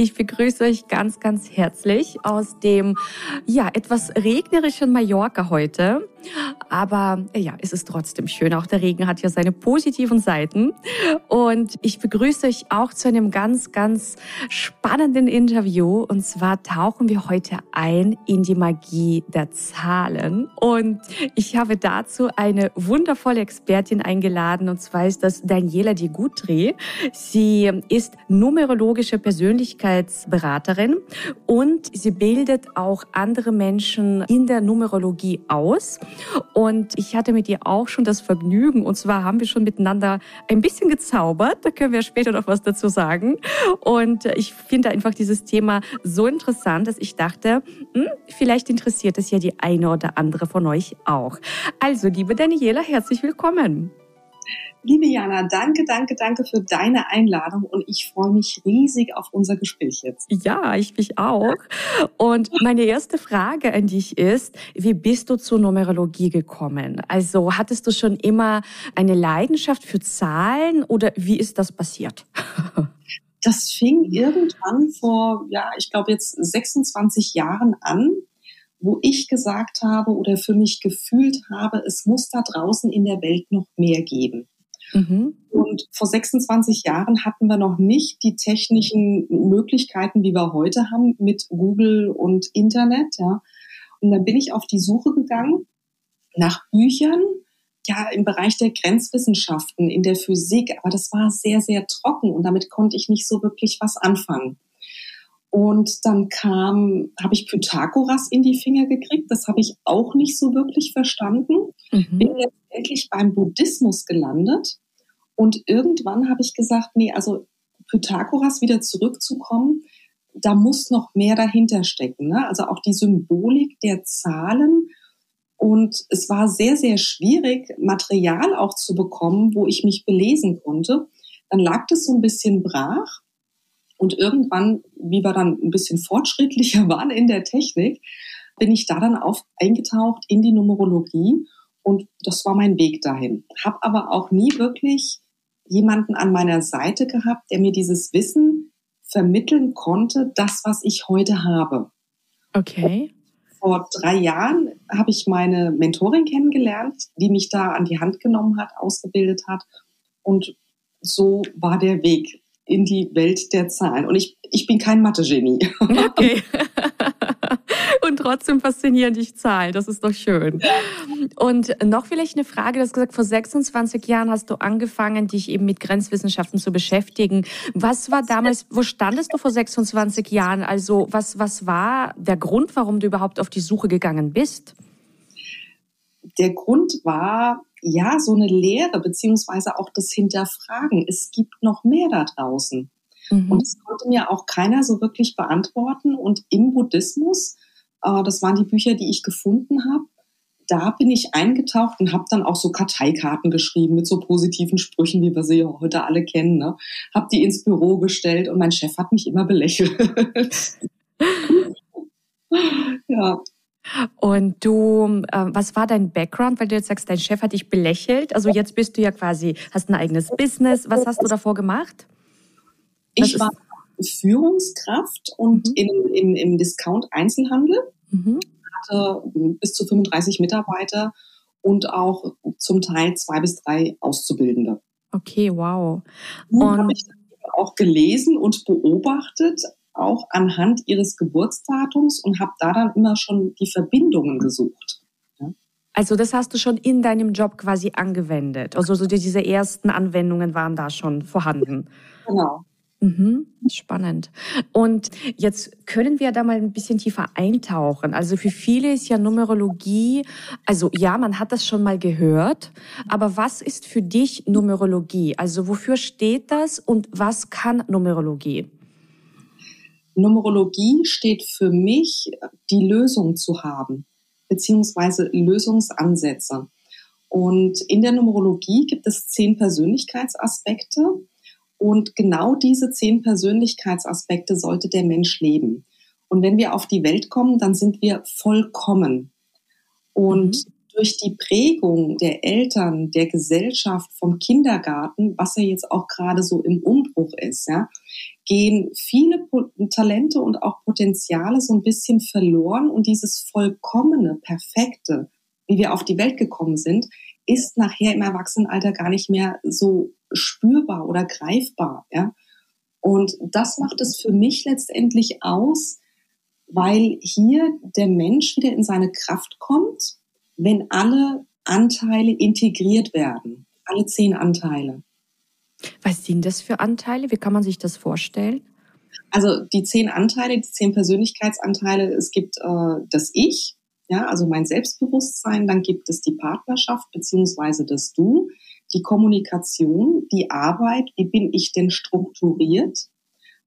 ich begrüße euch ganz, ganz herzlich aus dem ja etwas regnerischen Mallorca heute. Aber ja, es ist trotzdem schön. Auch der Regen hat ja seine positiven Seiten. Und ich begrüße euch auch zu einem ganz, ganz spannenden Interview. Und zwar tauchen wir heute ein in die Magie der Zahlen. Und ich habe dazu eine wundervolle Expertin eingeladen. Und zwar ist das Daniela Di Gutri. Sie ist numerologische Persönlichkeitsberaterin und sie bildet auch andere Menschen in der Numerologie aus. Und ich hatte mit ihr auch schon das Vergnügen. Und zwar haben wir schon miteinander ein bisschen gezaubert. Da können wir später noch was dazu sagen. Und ich finde einfach dieses Thema so interessant, dass ich dachte, hm, vielleicht interessiert es ja die eine oder andere von euch auch. Also, liebe Daniela, herzlich willkommen. Liebe Jana, danke, danke, danke für deine Einladung und ich freue mich riesig auf unser Gespräch jetzt. Ja, ich mich auch. Und meine erste Frage an dich ist, wie bist du zur Numerologie gekommen? Also hattest du schon immer eine Leidenschaft für Zahlen oder wie ist das passiert? Das fing irgendwann vor, ja, ich glaube jetzt 26 Jahren an, wo ich gesagt habe oder für mich gefühlt habe, es muss da draußen in der Welt noch mehr geben. Mhm. Und vor 26 Jahren hatten wir noch nicht die technischen Möglichkeiten, wie wir heute haben mit Google und Internet. Ja. Und dann bin ich auf die Suche gegangen nach Büchern, ja, im Bereich der Grenzwissenschaften, in der Physik. Aber das war sehr, sehr trocken und damit konnte ich nicht so wirklich was anfangen. Und dann kam, habe ich Pythagoras in die Finger gekriegt. Das habe ich auch nicht so wirklich verstanden. Mhm. Bin letztendlich beim Buddhismus gelandet. Und irgendwann habe ich gesagt, nee, also Pythagoras wieder zurückzukommen, da muss noch mehr dahinter stecken. Ne? Also auch die Symbolik der Zahlen. Und es war sehr, sehr schwierig, Material auch zu bekommen, wo ich mich belesen konnte. Dann lag das so ein bisschen brach. Und irgendwann, wie wir dann ein bisschen fortschrittlicher waren in der Technik, bin ich da dann auf eingetaucht in die Numerologie und das war mein Weg dahin. Hab aber auch nie wirklich jemanden an meiner Seite gehabt, der mir dieses Wissen vermitteln konnte, das, was ich heute habe. Okay. vor drei Jahren habe ich meine Mentorin kennengelernt, die mich da an die Hand genommen hat, ausgebildet hat. Und so war der Weg in die Welt der Zahlen. Und ich, ich bin kein Mathe-Genie. Okay. Und trotzdem faszinieren dich Zahlen. Das ist doch schön. Und noch vielleicht eine Frage. Du hast gesagt, vor 26 Jahren hast du angefangen, dich eben mit Grenzwissenschaften zu beschäftigen. Was war damals, wo standest du vor 26 Jahren? Also was, was war der Grund, warum du überhaupt auf die Suche gegangen bist? Der Grund war, ja, so eine Lehre, beziehungsweise auch das Hinterfragen. Es gibt noch mehr da draußen. Mhm. Und das konnte mir auch keiner so wirklich beantworten. Und im Buddhismus, äh, das waren die Bücher, die ich gefunden habe, da bin ich eingetaucht und habe dann auch so Karteikarten geschrieben mit so positiven Sprüchen, wie wir sie ja heute alle kennen. Ne? Habe die ins Büro gestellt und mein Chef hat mich immer belächelt. ja. Und du, äh, was war dein Background, weil du jetzt sagst, dein Chef hat dich belächelt? Also jetzt bist du ja quasi, hast ein eigenes Business. Was hast du davor gemacht? Was ich war Führungskraft und mhm. in, in, im Discount-Einzelhandel. Mhm. Hatte bis zu 35 Mitarbeiter und auch zum Teil zwei bis drei Auszubildende. Okay, wow. Und habe ich auch gelesen und beobachtet, auch anhand ihres Geburtsdatums und habe da dann immer schon die Verbindungen gesucht. Also das hast du schon in deinem Job quasi angewendet. Also so diese ersten Anwendungen waren da schon vorhanden. Genau. Mhm, spannend. Und jetzt können wir da mal ein bisschen tiefer eintauchen. Also für viele ist ja Numerologie, also ja, man hat das schon mal gehört, aber was ist für dich Numerologie? Also wofür steht das und was kann Numerologie? Numerologie steht für mich, die Lösung zu haben, beziehungsweise Lösungsansätze. Und in der Numerologie gibt es zehn Persönlichkeitsaspekte. Und genau diese zehn Persönlichkeitsaspekte sollte der Mensch leben. Und wenn wir auf die Welt kommen, dann sind wir vollkommen. Und mhm. Durch die Prägung der Eltern, der Gesellschaft, vom Kindergarten, was ja jetzt auch gerade so im Umbruch ist, ja, gehen viele Talente und auch Potenziale so ein bisschen verloren und dieses vollkommene, perfekte, wie wir auf die Welt gekommen sind, ist nachher im Erwachsenenalter gar nicht mehr so spürbar oder greifbar, ja. Und das macht es für mich letztendlich aus, weil hier der Mensch wieder in seine Kraft kommt, wenn alle Anteile integriert werden, alle zehn Anteile. Was sind das für Anteile? Wie kann man sich das vorstellen? Also die zehn Anteile, die zehn Persönlichkeitsanteile, es gibt äh, das Ich, ja, also mein Selbstbewusstsein, dann gibt es die Partnerschaft beziehungsweise das Du, die Kommunikation, die Arbeit, wie bin ich denn strukturiert,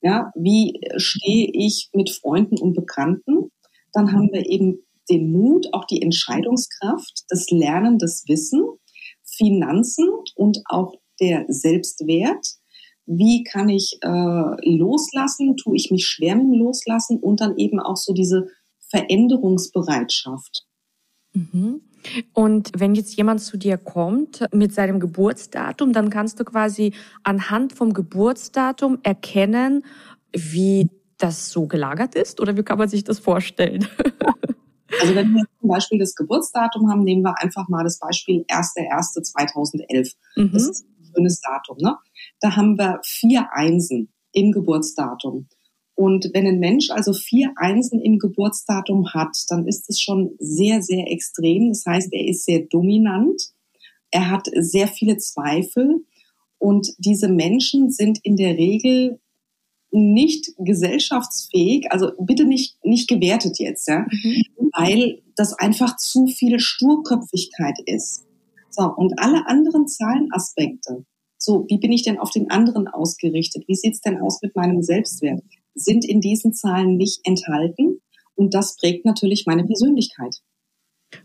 ja, wie stehe ich mit Freunden und Bekannten, dann haben wir eben den Mut, auch die Entscheidungskraft, das Lernen, das Wissen, Finanzen und auch der Selbstwert. Wie kann ich äh, loslassen? Tue ich mich schwer mit dem Loslassen? Und dann eben auch so diese Veränderungsbereitschaft. Mhm. Und wenn jetzt jemand zu dir kommt mit seinem Geburtsdatum, dann kannst du quasi anhand vom Geburtsdatum erkennen, wie das so gelagert ist? Oder wie kann man sich das vorstellen? Also wenn wir zum Beispiel das Geburtsdatum haben, nehmen wir einfach mal das Beispiel 1.1.2011. Mhm. Das ist ein schönes Datum. Ne? Da haben wir vier Einsen im Geburtsdatum. Und wenn ein Mensch also vier Einsen im Geburtsdatum hat, dann ist es schon sehr, sehr extrem. Das heißt, er ist sehr dominant. Er hat sehr viele Zweifel. Und diese Menschen sind in der Regel nicht gesellschaftsfähig, also bitte nicht, nicht gewertet jetzt, ja, mhm. weil das einfach zu viel Sturköpfigkeit ist. So, und alle anderen Zahlenaspekte, so, wie bin ich denn auf den anderen ausgerichtet? Wie sieht's denn aus mit meinem Selbstwert? Sind in diesen Zahlen nicht enthalten und das prägt natürlich meine Persönlichkeit.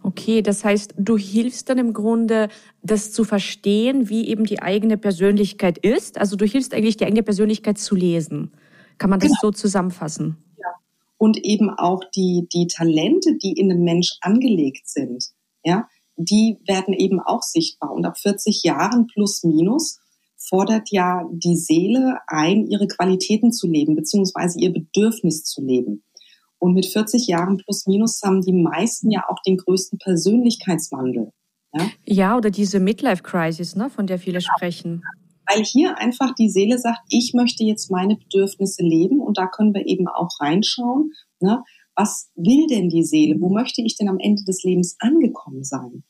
Okay, das heißt, du hilfst dann im Grunde, das zu verstehen, wie eben die eigene Persönlichkeit ist. Also du hilfst eigentlich, die eigene Persönlichkeit zu lesen. Kann man das genau. so zusammenfassen? Ja. Und eben auch die, die Talente, die in einem Mensch angelegt sind, ja, die werden eben auch sichtbar. Und ab 40 Jahren plus minus fordert ja die Seele ein, ihre Qualitäten zu leben, beziehungsweise ihr Bedürfnis zu leben. Und mit 40 Jahren plus minus haben die meisten ja auch den größten Persönlichkeitswandel. Ja, ja oder diese Midlife-Crisis, ne, von der viele sprechen. Weil hier einfach die Seele sagt, ich möchte jetzt meine Bedürfnisse leben und da können wir eben auch reinschauen. Ne, was will denn die Seele? Wo möchte ich denn am Ende des Lebens angekommen sein?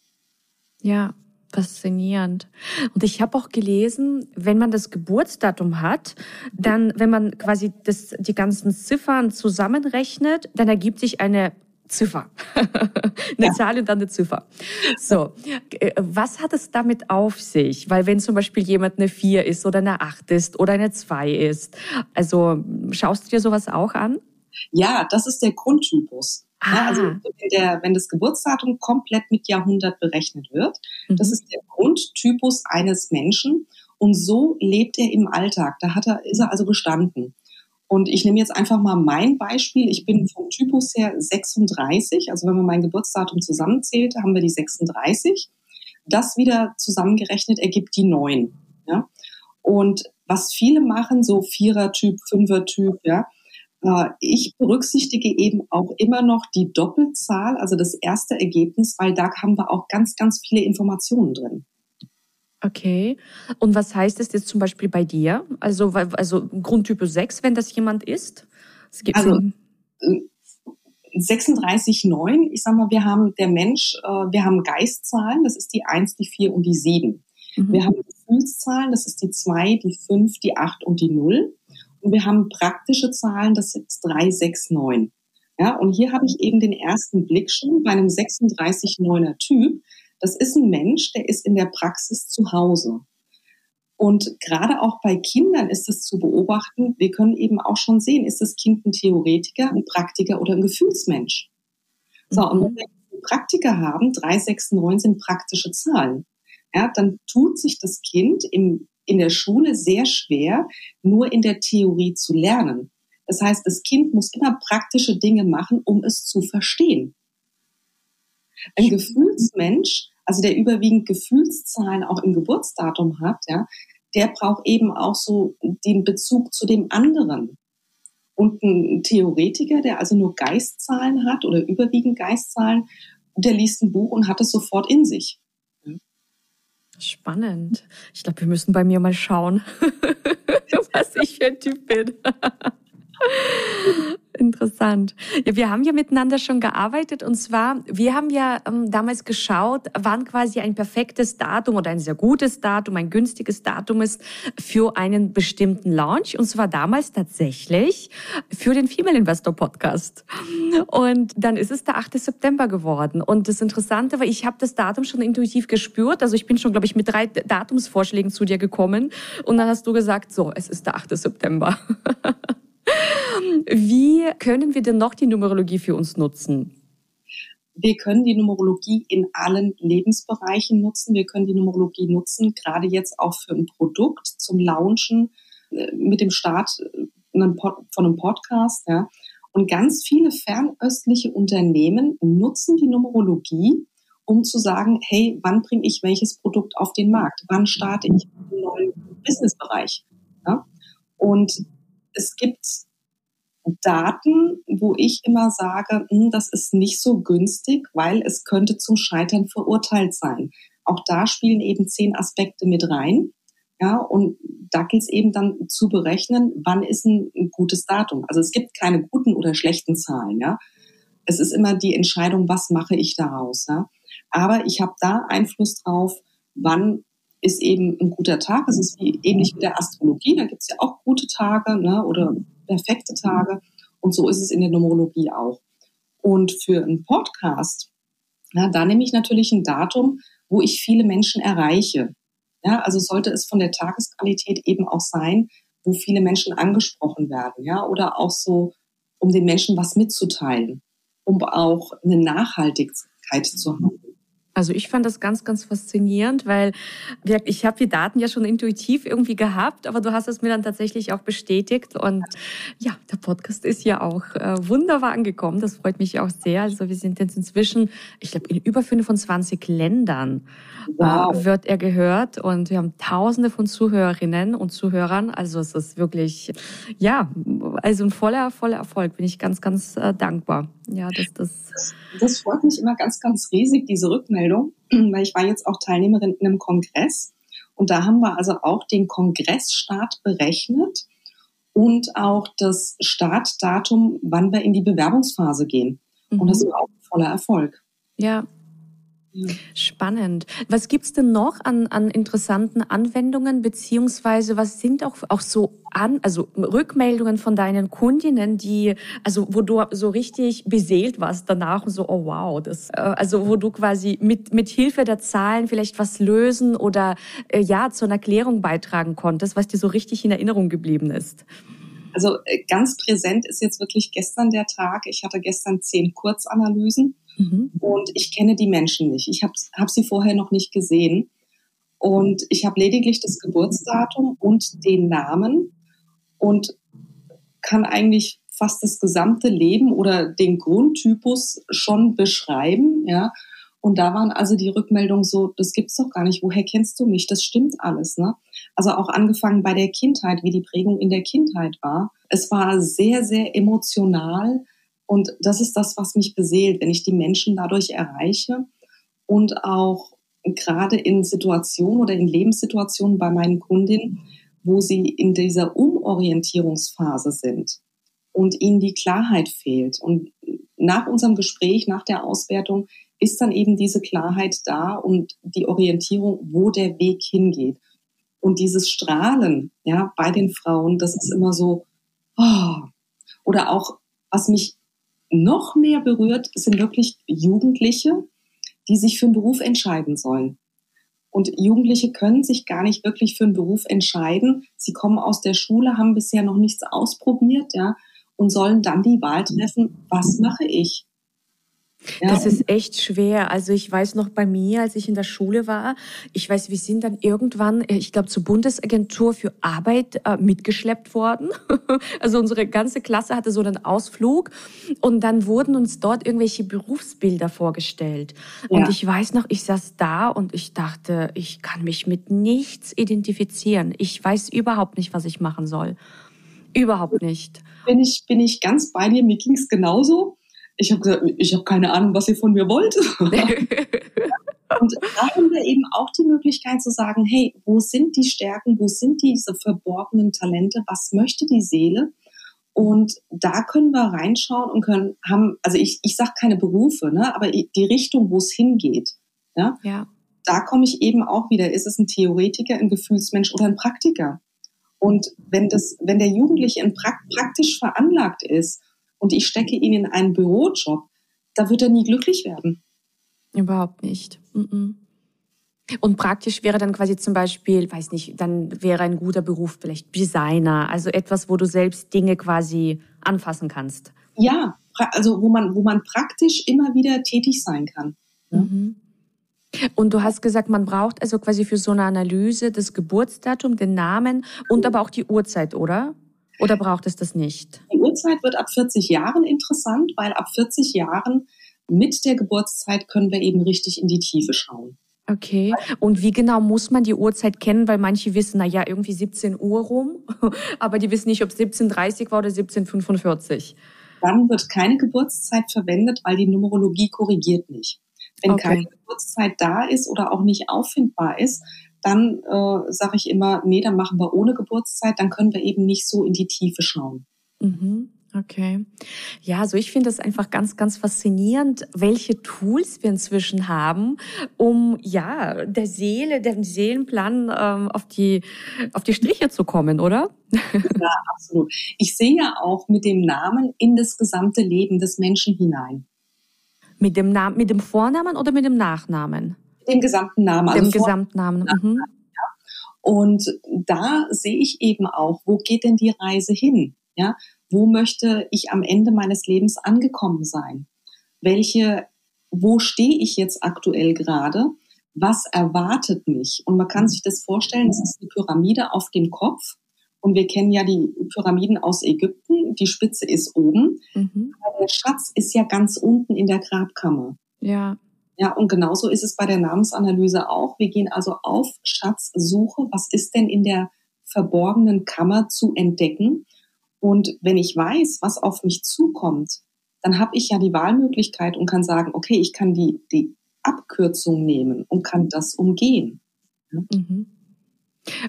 Ja, Faszinierend. Und ich habe auch gelesen, wenn man das Geburtsdatum hat, dann, wenn man quasi das, die ganzen Ziffern zusammenrechnet, dann ergibt sich eine Ziffer. eine ja. Zahl und dann eine Ziffer. So, äh, was hat es damit auf sich? Weil wenn zum Beispiel jemand eine 4 ist oder eine 8 ist oder eine 2 ist, also schaust du dir sowas auch an? Ja, das ist der Grundtypus. Ah. Ja, also wenn, der, wenn das Geburtsdatum komplett mit Jahrhundert berechnet wird, mhm. das ist der Grundtypus eines Menschen und so lebt er im Alltag. Da hat er, ist er also gestanden. Und ich nehme jetzt einfach mal mein Beispiel. Ich bin vom Typus her 36. Also wenn man mein Geburtsdatum zusammenzählt, haben wir die 36. Das wieder zusammengerechnet ergibt die 9. Ja? Und was viele machen, so Vierer-Typ, Fünfer-Typ, ja, ich berücksichtige eben auch immer noch die Doppelzahl, also das erste Ergebnis, weil da haben wir auch ganz, ganz viele Informationen drin. Okay. Und was heißt das jetzt zum Beispiel bei dir? Also, also Grundtypus 6, wenn das jemand ist? Es gibt also, 36,9, äh, ich sag mal, wir haben der Mensch, äh, wir haben Geistzahlen, das ist die 1, die 4 und die 7. Mhm. Wir haben Gefühlszahlen, das ist die 2, die 5, die 8 und die 0. Und wir haben praktische Zahlen, das sind 3, 6, 9. Ja, und hier habe ich eben den ersten Blick schon bei einem 36-9er Typ. Das ist ein Mensch, der ist in der Praxis zu Hause. Und gerade auch bei Kindern ist es zu beobachten, wir können eben auch schon sehen, ist das Kind ein Theoretiker, ein Praktiker oder ein Gefühlsmensch. So, und wenn wir Praktika haben, 3, 6, 9 sind praktische Zahlen. Ja, dann tut sich das Kind im, in der Schule sehr schwer, nur in der Theorie zu lernen. Das heißt, das Kind muss immer praktische Dinge machen, um es zu verstehen. Ein Gefühlsmensch, also der überwiegend Gefühlszahlen auch im Geburtsdatum hat, ja, der braucht eben auch so den Bezug zu dem anderen. Und ein Theoretiker, der also nur Geistzahlen hat oder überwiegend Geistzahlen, der liest ein Buch und hat es sofort in sich. Spannend. Ich glaube, wir müssen bei mir mal schauen, was ich für ein Typ bin. Interessant. Ja, wir haben ja miteinander schon gearbeitet und zwar, wir haben ja ähm, damals geschaut, wann quasi ein perfektes Datum oder ein sehr gutes Datum, ein günstiges Datum ist für einen bestimmten Launch und zwar damals tatsächlich für den Female Investor Podcast. Und dann ist es der 8. September geworden und das Interessante war, ich habe das Datum schon intuitiv gespürt, also ich bin schon, glaube ich, mit drei Datumsvorschlägen zu dir gekommen und dann hast du gesagt, so, es ist der 8. September. Wie können wir denn noch die Numerologie für uns nutzen? Wir können die Numerologie in allen Lebensbereichen nutzen. Wir können die Numerologie nutzen, gerade jetzt auch für ein Produkt zum Launchen äh, mit dem Start äh, von einem Podcast. Ja. Und ganz viele fernöstliche Unternehmen nutzen die Numerologie, um zu sagen, hey, wann bringe ich welches Produkt auf den Markt? Wann starte ich einen neuen Businessbereich? Ja? Und es gibt Daten, wo ich immer sage, hm, das ist nicht so günstig, weil es könnte zum Scheitern verurteilt sein. Auch da spielen eben zehn Aspekte mit rein. Ja, und da gilt es eben dann zu berechnen, wann ist ein, gutes Datum. Also es gibt keine guten oder schlechten Zahlen, ja. Es ist immer die Entscheidung, was mache ich daraus, ja. Aber ich habe da Einfluss drauf, wann ist eben ein guter Tag. Es ist wie, ähnlich wie der Astrologie, da gibt es ja auch gute Tage ne, oder perfekte Tage. Und so ist es in der Numerologie auch. Und für einen Podcast, ja, da nehme ich natürlich ein Datum, wo ich viele Menschen erreiche. Ja, also sollte es von der Tagesqualität eben auch sein, wo viele Menschen angesprochen werden, ja, oder auch so, um den Menschen was mitzuteilen, um auch eine Nachhaltigkeit zu haben. Also ich fand das ganz, ganz faszinierend, weil ich habe die Daten ja schon intuitiv irgendwie gehabt, aber du hast es mir dann tatsächlich auch bestätigt. Und ja, der Podcast ist ja auch äh, wunderbar angekommen. Das freut mich auch sehr. Also wir sind jetzt inzwischen, ich glaube, in über 25 Ländern äh, wow. äh, wird er gehört und wir haben Tausende von Zuhörerinnen und Zuhörern. Also es ist wirklich, ja, also ein voller, voller Erfolg. Bin ich ganz, ganz äh, dankbar. Ja, das, das, das freut mich immer ganz, ganz riesig, diese Rückmeldung, weil ich war jetzt auch Teilnehmerin in einem Kongress und da haben wir also auch den Kongressstart berechnet und auch das Startdatum, wann wir in die Bewerbungsphase gehen. Mhm. Und das mhm. war auch ein voller Erfolg. Ja, Spannend. Was gibt's denn noch an, an interessanten Anwendungen, beziehungsweise was sind auch, auch so an, also Rückmeldungen von deinen Kundinnen, die, also wo du so richtig beseelt warst danach und so, oh wow, das, äh, also wo du quasi mit, mit Hilfe der Zahlen vielleicht was lösen oder äh, ja, zu einer Erklärung beitragen konntest, was dir so richtig in Erinnerung geblieben ist? Also äh, ganz präsent ist jetzt wirklich gestern der Tag. Ich hatte gestern zehn Kurzanalysen Mhm. Und ich kenne die Menschen nicht. Ich habe hab sie vorher noch nicht gesehen. Und ich habe lediglich das Geburtsdatum und den Namen und kann eigentlich fast das gesamte Leben oder den Grundtypus schon beschreiben, ja. Und da waren also die Rückmeldungen so, das gibt's doch gar nicht. Woher kennst du mich? Das stimmt alles, ne? Also auch angefangen bei der Kindheit, wie die Prägung in der Kindheit war. Es war sehr, sehr emotional und das ist das, was mich beseelt, wenn ich die Menschen dadurch erreiche und auch gerade in Situationen oder in Lebenssituationen bei meinen Kundinnen, wo sie in dieser Umorientierungsphase sind und ihnen die Klarheit fehlt. Und nach unserem Gespräch, nach der Auswertung, ist dann eben diese Klarheit da und die Orientierung, wo der Weg hingeht. Und dieses Strahlen, ja, bei den Frauen, das ist immer so, oh. oder auch, was mich noch mehr berührt, sind wirklich Jugendliche, die sich für einen Beruf entscheiden sollen. Und Jugendliche können sich gar nicht wirklich für einen Beruf entscheiden. Sie kommen aus der Schule, haben bisher noch nichts ausprobiert, ja, und sollen dann die Wahl treffen, was mache ich? Ja, das ist echt schwer. Also ich weiß noch bei mir, als ich in der Schule war, ich weiß, wir sind dann irgendwann, äh, ich glaube, zur Bundesagentur für Arbeit äh, mitgeschleppt worden. also unsere ganze Klasse hatte so einen Ausflug und dann wurden uns dort irgendwelche Berufsbilder vorgestellt. Ja. Und ich weiß noch, ich saß da und ich dachte, ich kann mich mit nichts identifizieren. Ich weiß überhaupt nicht, was ich machen soll. Überhaupt nicht. Bin ich, bin ich ganz bei dir. Mir ging es genauso ich habe gesagt, ich habe keine Ahnung, was ihr von mir wollt. und da haben wir eben auch die Möglichkeit zu sagen, hey, wo sind die Stärken, wo sind diese verborgenen Talente, was möchte die Seele? Und da können wir reinschauen und können haben, also ich, ich sage keine Berufe, ne, aber die Richtung, wo es hingeht. Ja? ja. Da komme ich eben auch wieder, ist es ein Theoretiker, ein Gefühlsmensch oder ein Praktiker? Und wenn das, wenn der Jugendliche praktisch veranlagt ist und ich stecke ihn in einen Bürojob, da wird er nie glücklich werden. Überhaupt nicht. Und praktisch wäre dann quasi zum Beispiel, weiß nicht, dann wäre ein guter Beruf vielleicht Designer, also etwas, wo du selbst Dinge quasi anfassen kannst. Ja, also wo man, wo man praktisch immer wieder tätig sein kann. Mhm. Und du hast gesagt, man braucht also quasi für so eine Analyse das Geburtsdatum, den Namen und aber auch die Uhrzeit, oder? Oder braucht es das nicht? Die Uhrzeit wird ab 40 Jahren interessant, weil ab 40 Jahren mit der Geburtszeit können wir eben richtig in die Tiefe schauen. Okay. Und wie genau muss man die Uhrzeit kennen? Weil manche wissen, na ja, irgendwie 17 Uhr rum, aber die wissen nicht, ob es 17.30 war oder 17.45. Dann wird keine Geburtszeit verwendet, weil die Numerologie korrigiert nicht. Wenn okay. keine Geburtszeit da ist oder auch nicht auffindbar ist, dann äh, sage ich immer, nee, dann machen wir ohne Geburtszeit, dann können wir eben nicht so in die Tiefe schauen. Mhm. Okay. Ja, also ich finde es einfach ganz, ganz faszinierend, welche Tools wir inzwischen haben, um ja der Seele, dem Seelenplan ähm, auf die auf die Striche zu kommen, oder? Ja, absolut. Ich sehe ja auch mit dem Namen in das gesamte Leben des Menschen hinein. Mit dem Namen, mit dem Vornamen oder mit dem Nachnamen? Dem gesamten Namen. Also dem Gesamtnamen. Mhm. Und da sehe ich eben auch, wo geht denn die Reise hin? Ja, wo möchte ich am Ende meines Lebens angekommen sein? Welche, wo stehe ich jetzt aktuell gerade? Was erwartet mich? Und man kann sich das vorstellen, das ist eine Pyramide auf dem Kopf. Und wir kennen ja die Pyramiden aus Ägypten. Die Spitze ist oben. Mhm. Aber der Schatz ist ja ganz unten in der Grabkammer. Ja. Ja, und genauso ist es bei der Namensanalyse auch. Wir gehen also auf Schatzsuche. Was ist denn in der verborgenen Kammer zu entdecken? Und wenn ich weiß, was auf mich zukommt, dann habe ich ja die Wahlmöglichkeit und kann sagen, okay, ich kann die, die Abkürzung nehmen und kann das umgehen. Mhm.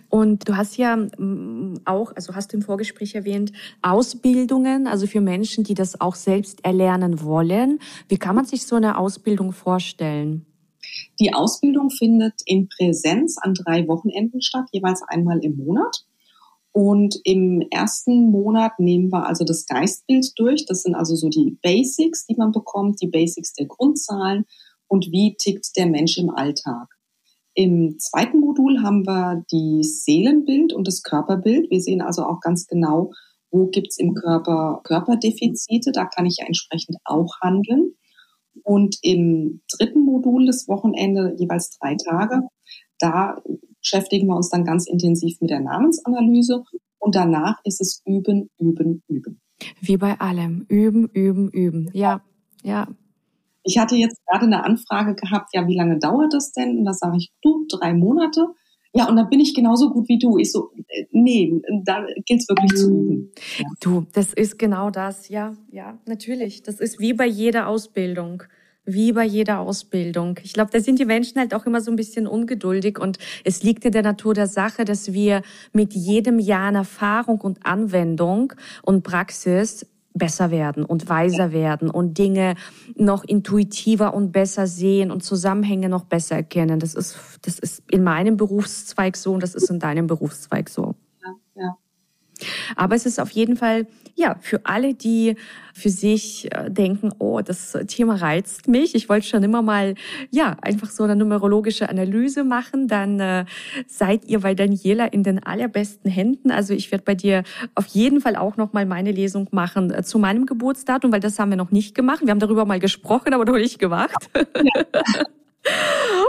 Und du hast ja mm, auch, also hast du im Vorgespräch erwähnt, Ausbildungen, also für Menschen, die das auch selbst erlernen wollen. Wie kann man sich so eine Ausbildung vorstellen? Die Ausbildung findet in Präsenz an drei Wochenenden statt, jeweils einmal im Monat. Und im ersten Monat nehmen wir also das Geistbild durch. Das sind also so die Basics, die man bekommt, die Basics der Grundzahlen und wie tickt der Mensch im Alltag. Im zweiten Modul haben wir die Seelenbild und das Körperbild. Wir sehen also auch ganz genau, wo gibt es im Körper Körperdefizite. Da kann ich ja entsprechend auch handeln. Und im dritten Modul des Wochenende jeweils drei Tage, da beschäftigen wir uns dann ganz intensiv mit der Namensanalyse und danach ist es üben, üben, üben. Wie bei allem. Üben, üben, üben. Ja, ja. Ich hatte jetzt gerade eine Anfrage gehabt, ja, wie lange dauert das denn? Und da sage ich, du, drei Monate. Ja, und dann bin ich genauso gut wie du. Ich so, äh, nee, da gilt es wirklich zu üben. Ja. Du, das ist genau das. Ja, ja, natürlich. Das ist wie bei jeder Ausbildung. Wie bei jeder Ausbildung. Ich glaube, da sind die Menschen halt auch immer so ein bisschen ungeduldig und es liegt in der Natur der Sache, dass wir mit jedem Jahr an Erfahrung und Anwendung und Praxis besser werden und weiser werden und Dinge noch intuitiver und besser sehen und Zusammenhänge noch besser erkennen. Das ist, das ist in meinem Berufszweig so und das ist in deinem Berufszweig so. Aber es ist auf jeden Fall, ja, für alle, die für sich äh, denken, oh, das Thema reizt mich. Ich wollte schon immer mal, ja, einfach so eine numerologische Analyse machen. Dann äh, seid ihr bei Daniela in den allerbesten Händen. Also ich werde bei dir auf jeden Fall auch noch mal meine Lesung machen äh, zu meinem Geburtsdatum, weil das haben wir noch nicht gemacht. Wir haben darüber mal gesprochen, aber noch nicht gemacht. Ja.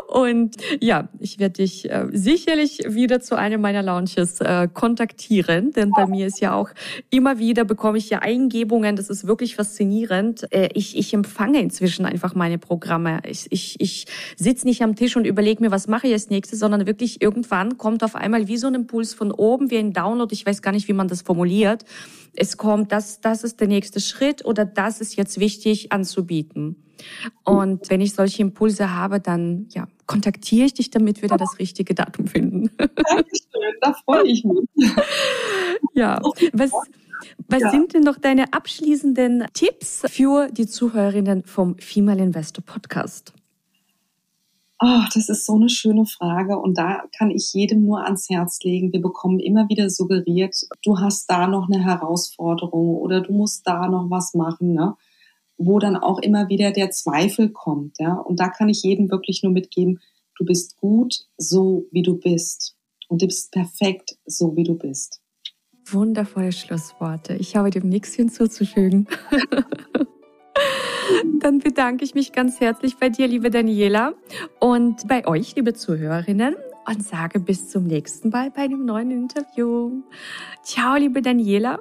Und ja, ich werde dich äh, sicherlich wieder zu einem meiner Launches äh, kontaktieren, denn bei mir ist ja auch immer wieder bekomme ich ja Eingebungen. Das ist wirklich faszinierend. Äh, ich, ich empfange inzwischen einfach meine Programme. Ich, ich, ich sitze nicht am Tisch und überlege mir, was mache ich als nächstes, sondern wirklich irgendwann kommt auf einmal wie so ein Impuls von oben, wie ein Download. Ich weiß gar nicht, wie man das formuliert. Es kommt, das, das ist der nächste Schritt oder das ist jetzt wichtig anzubieten. Und wenn ich solche Impulse habe, dann ja, kontaktiere ich dich, damit wir da das richtige Datum finden. Dankeschön, da freue ich mich. Ja, was, was ja. sind denn noch deine abschließenden Tipps für die Zuhörerinnen vom Female Investor Podcast? Oh, das ist so eine schöne Frage und da kann ich jedem nur ans Herz legen. Wir bekommen immer wieder suggeriert, du hast da noch eine Herausforderung oder du musst da noch was machen. Ne? Wo dann auch immer wieder der Zweifel kommt. Ja? Und da kann ich jedem wirklich nur mitgeben, du bist gut, so wie du bist. Und du bist perfekt, so wie du bist. Wundervolle Schlussworte. Ich habe dem nichts hinzuzufügen. Dann bedanke ich mich ganz herzlich bei dir, liebe Daniela, und bei euch, liebe Zuhörerinnen, und sage bis zum nächsten Mal bei einem neuen Interview. Ciao, liebe Daniela,